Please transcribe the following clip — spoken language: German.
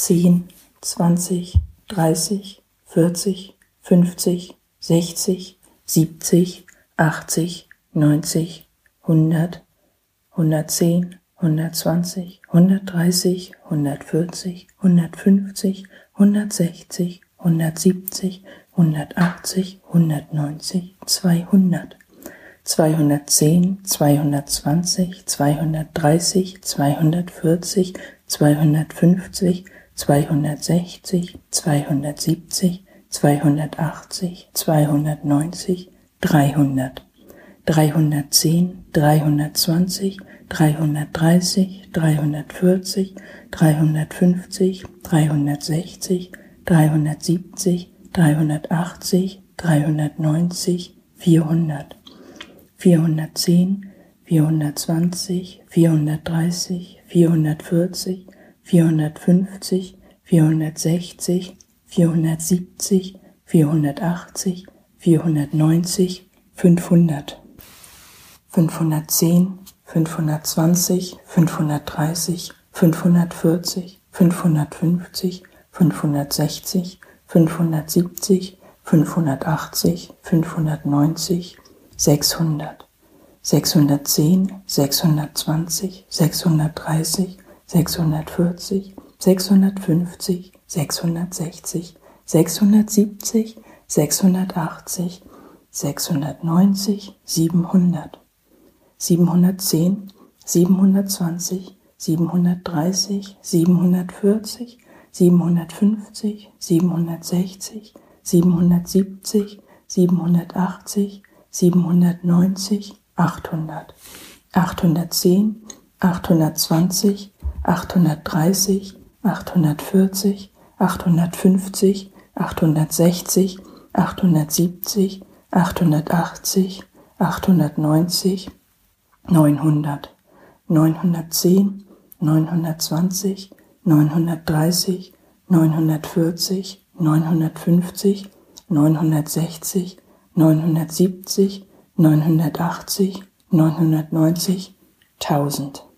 zehn, zwanzig, dreißig, vierzig, fünfzig, sechzig, siebzig, achtzig, neunzig, hundert, hundertzehn, hundertzwanzig, hundertdreißig, hundertvierzig, hundertfünfzig, hundertsechzig, hundertsiebzig, hundertachtzig, hundertneunzig, zweihundert, zweihundertzehn, zweihundertzwanzig, zweihundertdreißig, zweihundertvierzig, zweihundertfünfzig, zweihundertsechzig, zweihundertsiebzig, zweihundertachtzig, zweihundertneunzig, dreihundert, dreihundertzehn, dreihundertzwanzig, dreihundertdreißig, dreihundertvierzig, dreihundertfünfzig, dreihundertsechzig, dreihundertsiebzig, dreihundertachtzig, dreihundertneunzig, vierhundert, vierhundertzehn, vierhundertzwanzig, vierhundertdreißig, vierhundertvierzig, vierhundertfünfzig, vierhundertsechzig, vierhundertsiebzig, vierhundertachtzig, vierhundertneunzig, fünfhundert, fünfhundertzehn, fünfhundertzwanzig, fünfhundertdreißig, fünfhundertvierzig, fünfhundertfünfzig, fünfhundertsechzig, fünfhundertsiebzig, fünfhundertachtzig, fünfhundertneunzig, sechshundert, sechshundertzehn, sechshundertzwanzig, sechshundertdreißig, sechshundertvierzig, sechshundertfünfzig, sechshundertsechzig, sechshundertsiebzig, sechshundertachtzig, sechshundertneunzig, siebenhundert, siebenhundertzehn, siebenhundertzwanzig, siebenhundertdreißig, siebenhundertvierzig, siebenhundertfünfzig, siebenhundertsechzig, siebenhundertsiebzig, siebenhundertachtzig, siebenhundertneunzig, achthundert, achthundertzehn, achthundertzwanzig, achthundertdreißig, achthundertvierzig, achthundertfünfzig, achthundertsechzig, achthundertsiebzig, achthundertachtzig, achthundertneunzig, neunhundert, neunhundertzehn, neunhundertzwanzig, neunhundertdreißig, neunhundertvierzig, neunhundertfünfzig, neunhundertsechzig, neunhundertsiebzig, neunhundertachtzig, neunhundertneunzig, tausend